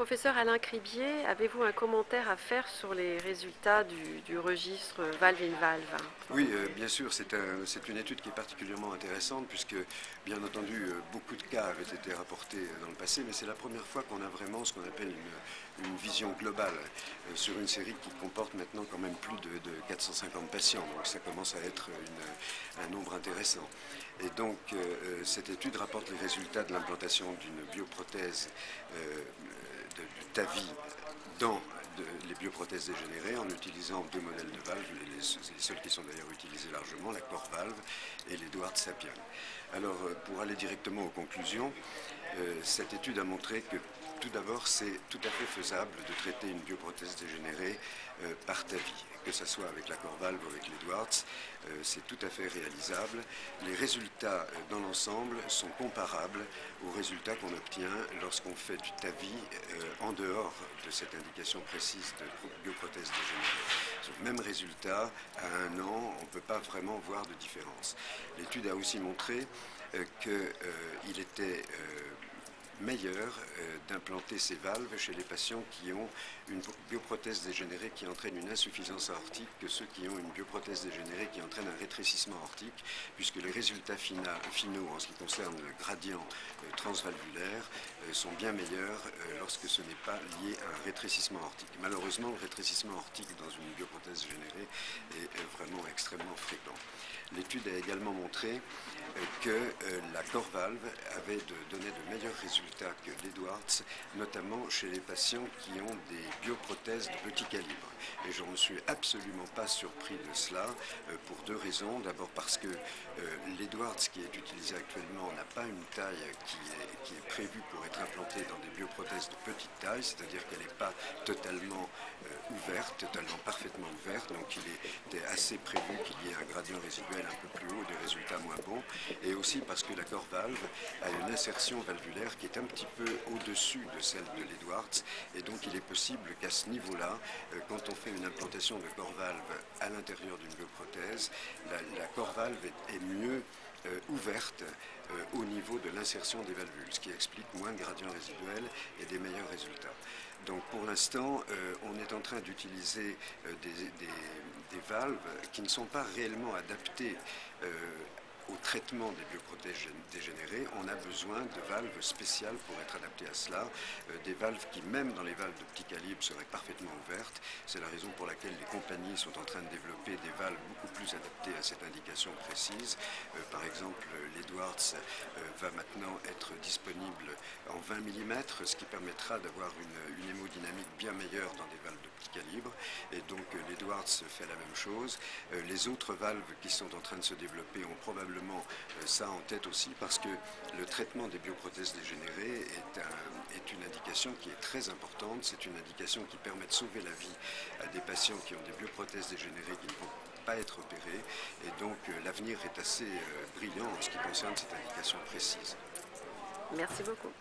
Professeur Alain Cribier, avez-vous un commentaire à faire sur les résultats du, registre valve-in-valve Oui, euh, bien sûr, c'est une étude qui est particulièrement intéressante puisque, bien entendu, euh, beaucoup de cas avaient été rapportés dans le passé, mais c'est la première fois qu'on a vraiment ce qu'on appelle une, vision globale euh, sur une série qui comporte maintenant quand même plus de, 450 patients, donc ça commence à être un nombre intéressant. Et donc, cette étude rapporte les résultats de l'implantation d'une bioprothèse de, TAVI dans les bioprothèses dégénérées en utilisant deux modèles de valves, les, seuls qui sont d'ailleurs utilisés largement, la Valve et l'Edward Sapien. Alors, euh, pour aller directement aux conclusions, euh, cette étude a montré que tout d'abord, c'est tout à fait faisable de traiter une bioprothèse dégénérée euh, par TAVI, que ce soit avec la Corvalve ou avec l'Edwards, euh, c'est tout à fait réalisable. Les résultats euh, dans l'ensemble sont comparables aux résultats qu'on obtient lorsqu'on fait du TAVI en dehors de cette indication précise de bioprothèse dégénérée. Même résultat, à un an, on ne peut pas vraiment voir de différence. L'étude a aussi montré qu'il était meilleur euh, d'implanter ces valves chez les patients qui ont une bioprothèse dégénérée qui entraîne une insuffisance aortique que ceux qui ont une bioprothèse dégénérée qui entraîne un rétrécissement aortique, puisque les résultats finaux en ce qui concerne le gradient euh, transvalvulaire euh, sont bien meilleurs lorsque ce n'est pas lié à un rétrécissement aortique. Malheureusement, le rétrécissement aortique dans une bioprothèse générée est vraiment extrêmement fréquent. L'étude a également montré que la Corvalve avait donné de meilleurs résultats que l'Edwards, notamment chez les patients qui ont des bioprothèses de petit calibre. Et je ne suis absolument pas surpris de cela euh, pour deux raisons. D'abord parce que euh, l'Edwards qui est utilisé actuellement n'a pas une taille qui est, prévue pour être implantée dans des bioprothèses de petite taille, c'est-à-dire qu'elle n'est pas totalement euh, ouverte, totalement parfaitement ouverte. Donc il était assez prévu qu'il y ait un gradient résiduel un peu plus haut, des résultats moins bons. Et aussi parce que la valve a une insertion valvulaire qui est un petit peu au-dessus de celle de l'Edwards. Et donc il est possible qu'à ce niveau-là, euh, quand on fait une implantation de corvalve à l'intérieur d'une bioprothèse, la, la est, mieux euh, ouverte euh, au niveau de l'insertion des valvules, ce qui explique moins de gradient résiduel et des meilleurs résultats. Donc pour l'instant, on est en train d'utiliser des, valves qui ne sont pas réellement adaptées au traitement des bioprothèses dégénérées, on a besoin de valves spéciales pour être adaptées à cela, euh, des valves qui, même dans les valves de petit calibre, seraient parfaitement ouvertes. C'est la raison pour laquelle les compagnies sont en train de développer des valves beaucoup plus adaptées à cette indication précise. Euh, par exemple, l'Edwards euh, va maintenant être disponible en 20 mm, ce qui permettra d'avoir une, une, hémodynamique bien meilleure dans des valves de petit calibre. Fait la même chose. les autres valves qui sont en train de se développer ont probablement euh, ça en tête aussi parce que le traitement des bioprothèses dégénérées est, une indication qui est très importante. C'est une indication qui permet de sauver la vie à des patients qui ont des bioprothèses dégénérées qui ne vont pas être opérées. Et donc euh, l'avenir est assez euh, brillant en ce qui concerne cette indication précise. Merci beaucoup.